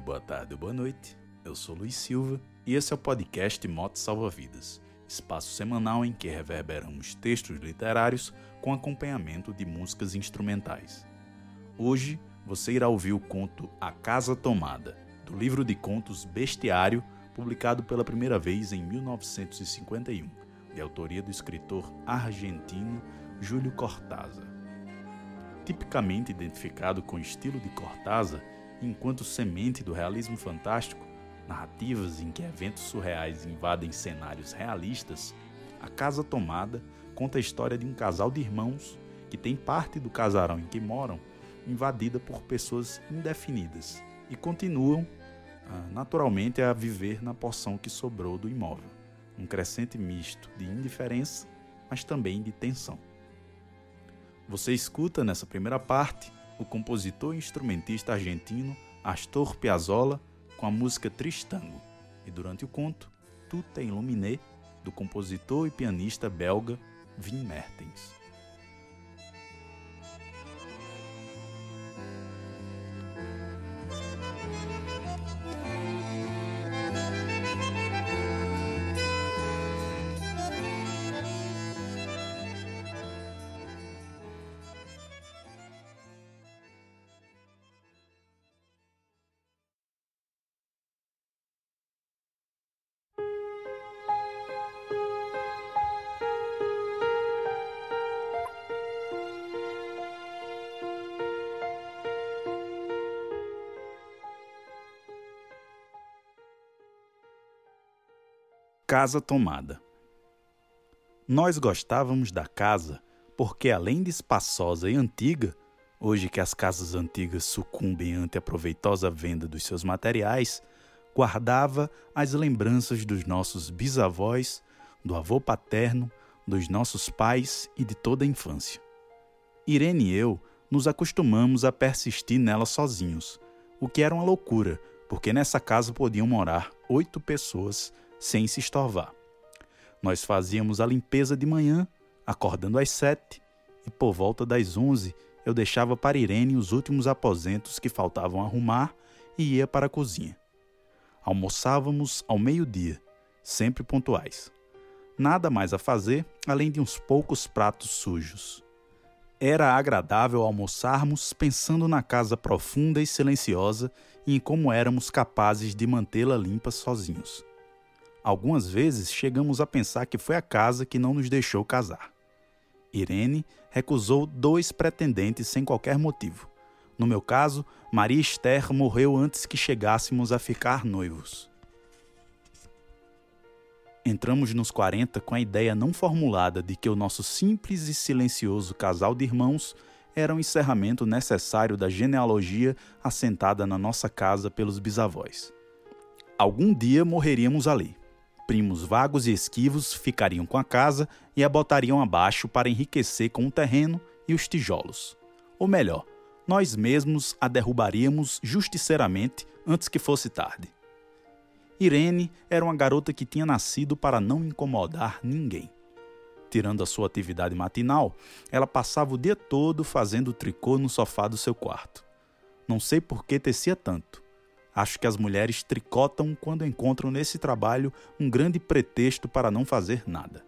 Dia, boa tarde, boa noite. Eu sou Luiz Silva e esse é o podcast Moto Salva Vidas, espaço semanal em que reverberamos textos literários com acompanhamento de músicas instrumentais. Hoje você irá ouvir o conto A Casa Tomada, do livro de contos Bestiário, publicado pela primeira vez em 1951, de autoria do escritor argentino Júlio Cortázar. Tipicamente identificado com o estilo de Cortázar, enquanto semente do realismo fantástico, narrativas em que eventos surreais invadem cenários realistas, A Casa Tomada conta a história de um casal de irmãos que tem parte do casarão em que moram invadida por pessoas indefinidas e continuam ah, naturalmente a viver na porção que sobrou do imóvel, um crescente misto de indiferença, mas também de tensão. Você escuta nessa primeira parte o compositor e instrumentista argentino Astor Piazzolla com a música Tristango, e durante o conto, Tuta Illuminé, do compositor e pianista belga Wim Mertens. Casa Tomada. Nós gostávamos da casa porque, além de espaçosa e antiga, hoje que as casas antigas sucumbem ante a proveitosa venda dos seus materiais, guardava as lembranças dos nossos bisavós, do avô paterno, dos nossos pais e de toda a infância. Irene e eu nos acostumamos a persistir nela sozinhos, o que era uma loucura, porque nessa casa podiam morar oito pessoas sem se estorvar. Nós fazíamos a limpeza de manhã, acordando às sete, e por volta das onze eu deixava para Irene os últimos aposentos que faltavam arrumar e ia para a cozinha. Almoçávamos ao meio-dia, sempre pontuais. Nada mais a fazer além de uns poucos pratos sujos. Era agradável almoçarmos pensando na casa profunda e silenciosa e em como éramos capazes de mantê-la limpa sozinhos. Algumas vezes chegamos a pensar que foi a casa que não nos deixou casar. Irene recusou dois pretendentes sem qualquer motivo. No meu caso, Maria Esther morreu antes que chegássemos a ficar noivos. Entramos nos 40 com a ideia não formulada de que o nosso simples e silencioso casal de irmãos era um encerramento necessário da genealogia assentada na nossa casa pelos bisavós. Algum dia morreríamos ali primos vagos e esquivos ficariam com a casa e a botariam abaixo para enriquecer com o terreno e os tijolos. Ou melhor, nós mesmos a derrubaríamos justiceiramente antes que fosse tarde. Irene era uma garota que tinha nascido para não incomodar ninguém. Tirando a sua atividade matinal, ela passava o dia todo fazendo tricô no sofá do seu quarto. Não sei por que tecia tanto. Acho que as mulheres tricotam quando encontram nesse trabalho um grande pretexto para não fazer nada.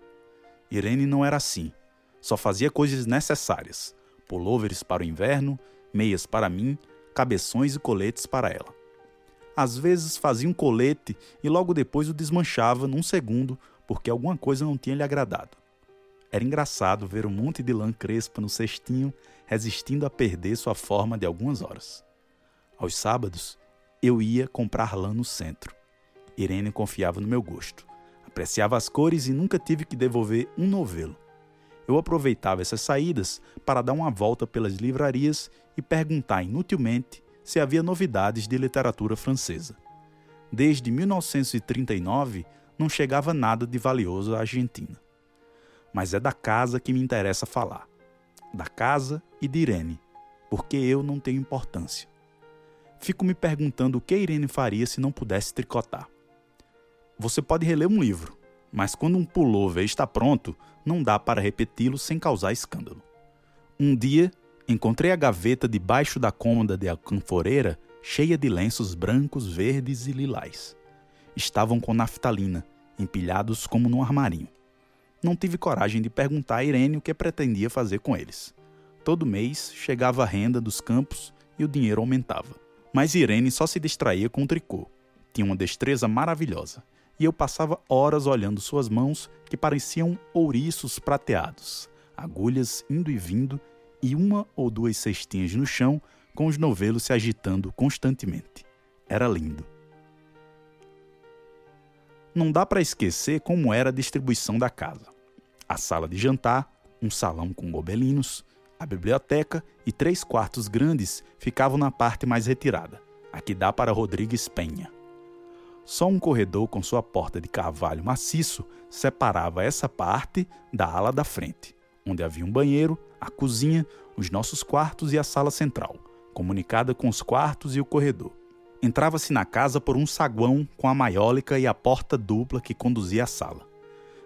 Irene não era assim. Só fazia coisas necessárias: pullovers para o inverno, meias para mim, cabeções e coletes para ela. Às vezes fazia um colete e logo depois o desmanchava num segundo porque alguma coisa não tinha lhe agradado. Era engraçado ver um monte de lã crespa no cestinho resistindo a perder sua forma de algumas horas. Aos sábados, eu ia comprar lã no centro. Irene confiava no meu gosto. Apreciava as cores e nunca tive que devolver um novelo. Eu aproveitava essas saídas para dar uma volta pelas livrarias e perguntar inutilmente se havia novidades de literatura francesa. Desde 1939 não chegava nada de valioso à Argentina. Mas é da casa que me interessa falar. Da casa e de Irene, porque eu não tenho importância. Fico me perguntando o que Irene faria se não pudesse tricotar. Você pode reler um livro, mas quando um pullover está pronto, não dá para repeti-lo sem causar escândalo. Um dia, encontrei a gaveta debaixo da cômoda de alcanforeira cheia de lenços brancos, verdes e lilás. Estavam com naftalina, empilhados como num armarinho. Não tive coragem de perguntar a Irene o que pretendia fazer com eles. Todo mês chegava a renda dos campos e o dinheiro aumentava. Mas Irene só se distraía com o tricô. Tinha uma destreza maravilhosa, e eu passava horas olhando suas mãos que pareciam ouriços prateados, agulhas indo e vindo e uma ou duas cestinhas no chão com os novelos se agitando constantemente. Era lindo. Não dá para esquecer como era a distribuição da casa. A sala de jantar, um salão com gobelinos, a biblioteca e três quartos grandes ficavam na parte mais retirada, a que dá para Rodrigues Penha. Só um corredor com sua porta de carvalho maciço separava essa parte da ala da frente, onde havia um banheiro, a cozinha, os nossos quartos e a sala central, comunicada com os quartos e o corredor. Entrava-se na casa por um saguão com a maiólica e a porta dupla que conduzia à sala.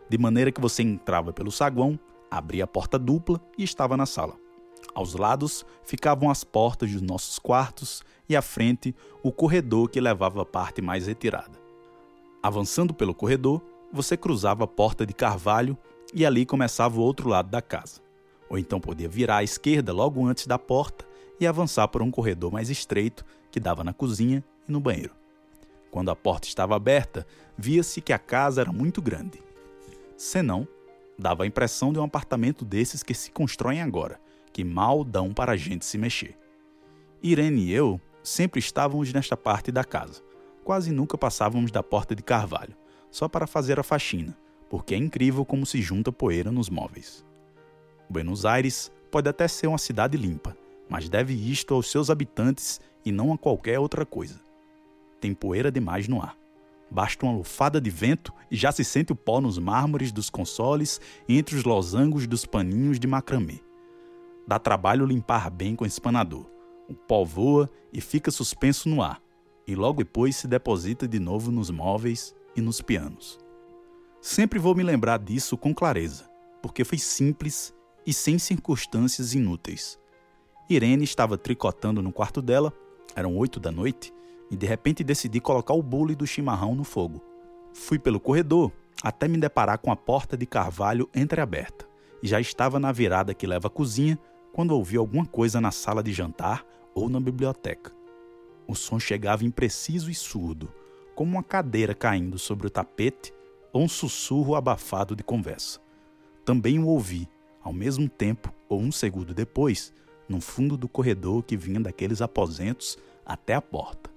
De maneira que você entrava pelo saguão, abria a porta dupla e estava na sala. Aos lados ficavam as portas dos nossos quartos e à frente o corredor que levava a parte mais retirada. Avançando pelo corredor, você cruzava a porta de carvalho e ali começava o outro lado da casa. Ou então podia virar à esquerda logo antes da porta e avançar por um corredor mais estreito que dava na cozinha e no banheiro. Quando a porta estava aberta, via-se que a casa era muito grande. Senão, dava a impressão de um apartamento desses que se constroem agora, que mal dão para a gente se mexer. Irene e eu sempre estávamos nesta parte da casa. Quase nunca passávamos da porta de carvalho, só para fazer a faxina, porque é incrível como se junta poeira nos móveis. Buenos Aires pode até ser uma cidade limpa, mas deve isto aos seus habitantes e não a qualquer outra coisa. Tem poeira demais no ar. Basta uma lufada de vento e já se sente o pó nos mármores dos consoles e entre os losangos dos paninhos de macramê. Dá trabalho limpar bem com espanador. O pó voa e fica suspenso no ar, e logo depois se deposita de novo nos móveis e nos pianos. Sempre vou me lembrar disso com clareza, porque foi simples e sem circunstâncias inúteis. Irene estava tricotando no quarto dela, eram oito da noite, e de repente decidi colocar o bule do chimarrão no fogo. Fui pelo corredor até me deparar com a porta de carvalho entreaberta, e já estava na virada que leva à cozinha quando ouvi alguma coisa na sala de jantar ou na biblioteca. O som chegava impreciso e surdo, como uma cadeira caindo sobre o tapete ou um sussurro abafado de conversa. Também o ouvi, ao mesmo tempo ou um segundo depois, no fundo do corredor que vinha daqueles aposentos até a porta.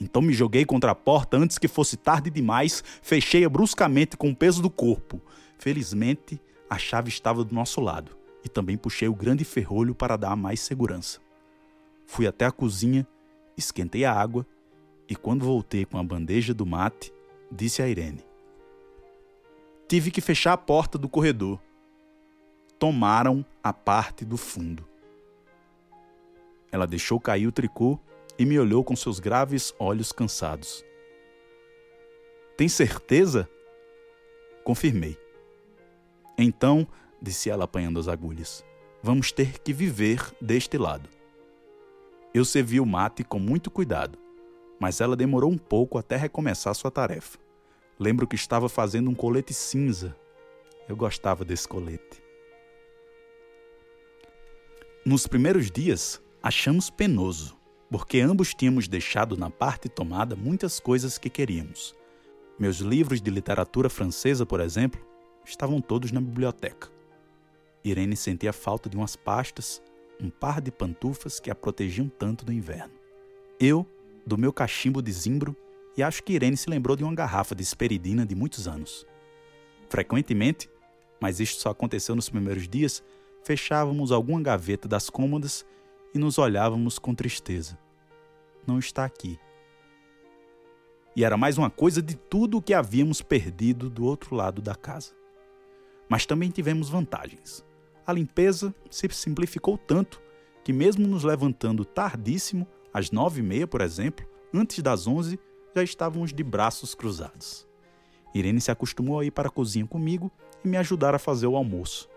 Então me joguei contra a porta antes que fosse tarde demais, fechei-a bruscamente com o peso do corpo. Felizmente, a chave estava do nosso lado e também puxei o grande ferrolho para dar mais segurança. Fui até a cozinha, esquentei a água e, quando voltei com a bandeja do mate, disse a Irene: Tive que fechar a porta do corredor. Tomaram a parte do fundo. Ela deixou cair o tricô e me olhou com seus graves olhos cansados. Tem certeza? Confirmei. Então, disse ela apanhando as agulhas, vamos ter que viver deste lado. Eu servi o mate com muito cuidado, mas ela demorou um pouco até recomeçar sua tarefa. Lembro que estava fazendo um colete cinza. Eu gostava desse colete. Nos primeiros dias, Achamos penoso, porque ambos tínhamos deixado na parte tomada muitas coisas que queríamos. Meus livros de literatura francesa, por exemplo, estavam todos na biblioteca. Irene sentia falta de umas pastas, um par de pantufas que a protegiam tanto do inverno. Eu, do meu cachimbo de zimbro, e acho que Irene se lembrou de uma garrafa de esperidina de muitos anos. Frequentemente, mas isto só aconteceu nos primeiros dias, fechávamos alguma gaveta das cômodas e nos olhávamos com tristeza. Não está aqui. E era mais uma coisa de tudo o que havíamos perdido do outro lado da casa. Mas também tivemos vantagens. A limpeza se simplificou tanto que, mesmo nos levantando tardíssimo, às nove e meia, por exemplo, antes das onze, já estávamos de braços cruzados. Irene se acostumou a ir para a cozinha comigo e me ajudar a fazer o almoço.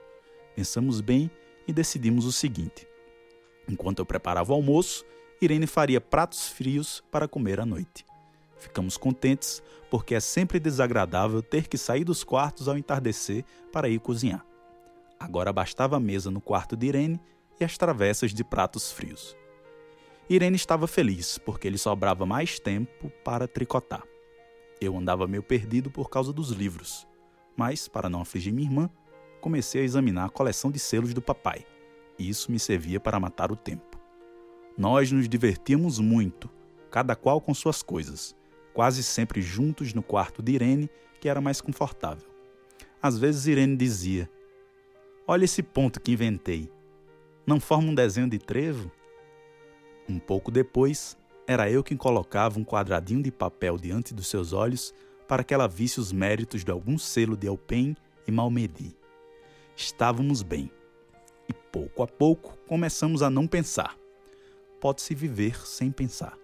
Pensamos bem e decidimos o seguinte: Enquanto eu preparava o almoço, Irene faria pratos frios para comer à noite. Ficamos contentes porque é sempre desagradável ter que sair dos quartos ao entardecer para ir cozinhar. Agora bastava a mesa no quarto de Irene e as travessas de pratos frios. Irene estava feliz porque lhe sobrava mais tempo para tricotar. Eu andava meio perdido por causa dos livros, mas, para não afligir minha irmã, comecei a examinar a coleção de selos do papai. E isso me servia para matar o tempo. Nós nos divertíamos muito, cada qual com suas coisas, quase sempre juntos no quarto de Irene, que era mais confortável. Às vezes Irene dizia: Olha esse ponto que inventei. Não forma um desenho de trevo? Um pouco depois, era eu quem colocava um quadradinho de papel diante dos seus olhos para que ela visse os méritos de algum selo de Alpen e Malmedy. Estávamos bem. E pouco a pouco começamos a não pensar. Pode-se viver sem pensar.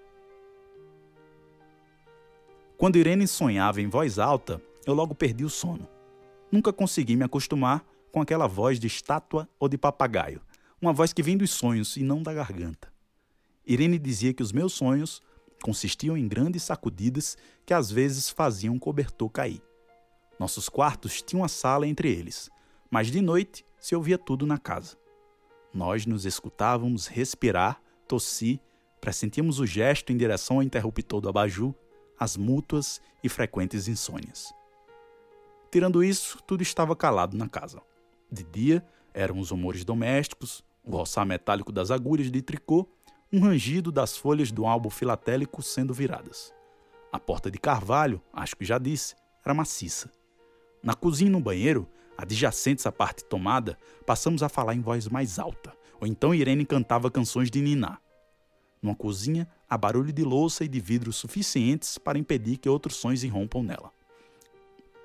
Quando Irene sonhava em voz alta, eu logo perdi o sono. Nunca consegui me acostumar com aquela voz de estátua ou de papagaio, uma voz que vem dos sonhos e não da garganta. Irene dizia que os meus sonhos consistiam em grandes sacudidas que às vezes faziam o cobertor cair. Nossos quartos tinham uma sala entre eles, mas de noite se ouvia tudo na casa. Nós nos escutávamos respirar, tossir, pressentíamos o gesto em direção ao interruptor do abajur, as mútuas e frequentes insônias. Tirando isso, tudo estava calado na casa. De dia, eram os humores domésticos, o roçar metálico das agulhas de tricô um rangido das folhas do álbum filatélico sendo viradas. A porta de carvalho, acho que já disse, era maciça. Na cozinha e no banheiro, adjacentes à parte tomada, passamos a falar em voz mais alta, ou então Irene cantava canções de Niná. Numa cozinha, há barulho de louça e de vidros suficientes para impedir que outros sons irrompam nela.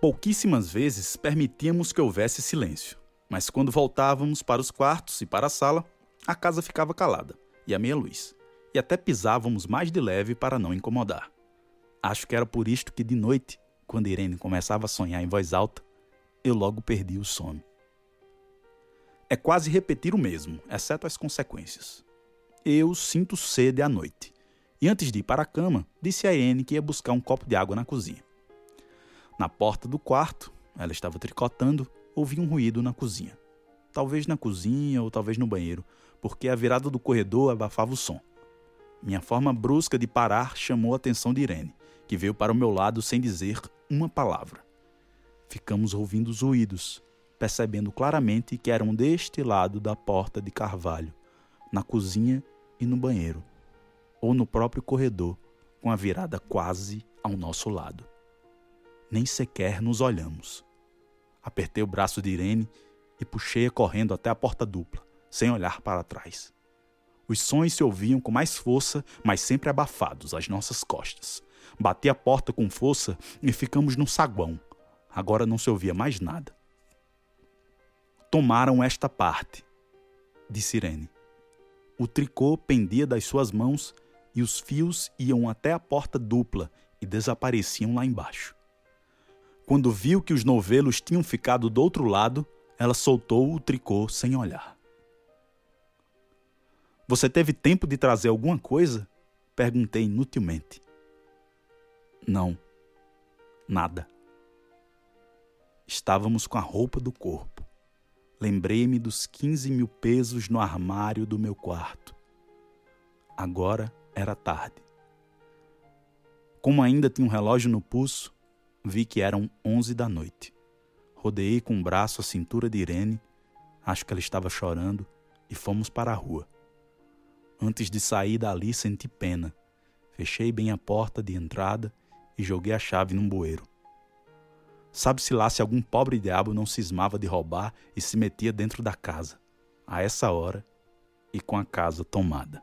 Pouquíssimas vezes permitíamos que houvesse silêncio, mas quando voltávamos para os quartos e para a sala, a casa ficava calada e a meia luz, e até pisávamos mais de leve para não incomodar. Acho que era por isto que de noite, quando Irene começava a sonhar em voz alta, eu logo perdi o sono. É quase repetir o mesmo, exceto as consequências. Eu sinto sede à noite, e antes de ir para a cama, disse a Irene que ia buscar um copo de água na cozinha. Na porta do quarto, ela estava tricotando, ouvi um ruído na cozinha. Talvez na cozinha ou talvez no banheiro, porque a virada do corredor abafava o som. Minha forma brusca de parar chamou a atenção de Irene, que veio para o meu lado sem dizer uma palavra. Ficamos ouvindo os ruídos, percebendo claramente que eram deste lado da porta de carvalho, na cozinha e no banheiro, ou no próprio corredor, com a virada quase ao nosso lado. Nem sequer nos olhamos. Apertei o braço de Irene e puxei-a correndo até a porta dupla sem olhar para trás. Os sons se ouviam com mais força, mas sempre abafados às nossas costas. Bati a porta com força e ficamos no saguão. Agora não se ouvia mais nada. Tomaram esta parte, disse Irene. O tricô pendia das suas mãos e os fios iam até a porta dupla e desapareciam lá embaixo. Quando viu que os novelos tinham ficado do outro lado, ela soltou o tricô sem olhar. Você teve tempo de trazer alguma coisa? Perguntei inutilmente. Não, nada. Estávamos com a roupa do corpo. Lembrei-me dos 15 mil pesos no armário do meu quarto. Agora era tarde. Como ainda tinha um relógio no pulso, vi que eram 11 da noite. Rodeei com o um braço a cintura de Irene, acho que ela estava chorando, e fomos para a rua. Antes de sair dali, senti pena. Fechei bem a porta de entrada e joguei a chave num bueiro. Sabe-se lá se algum pobre diabo não cismava de roubar e se metia dentro da casa, a essa hora e com a casa tomada.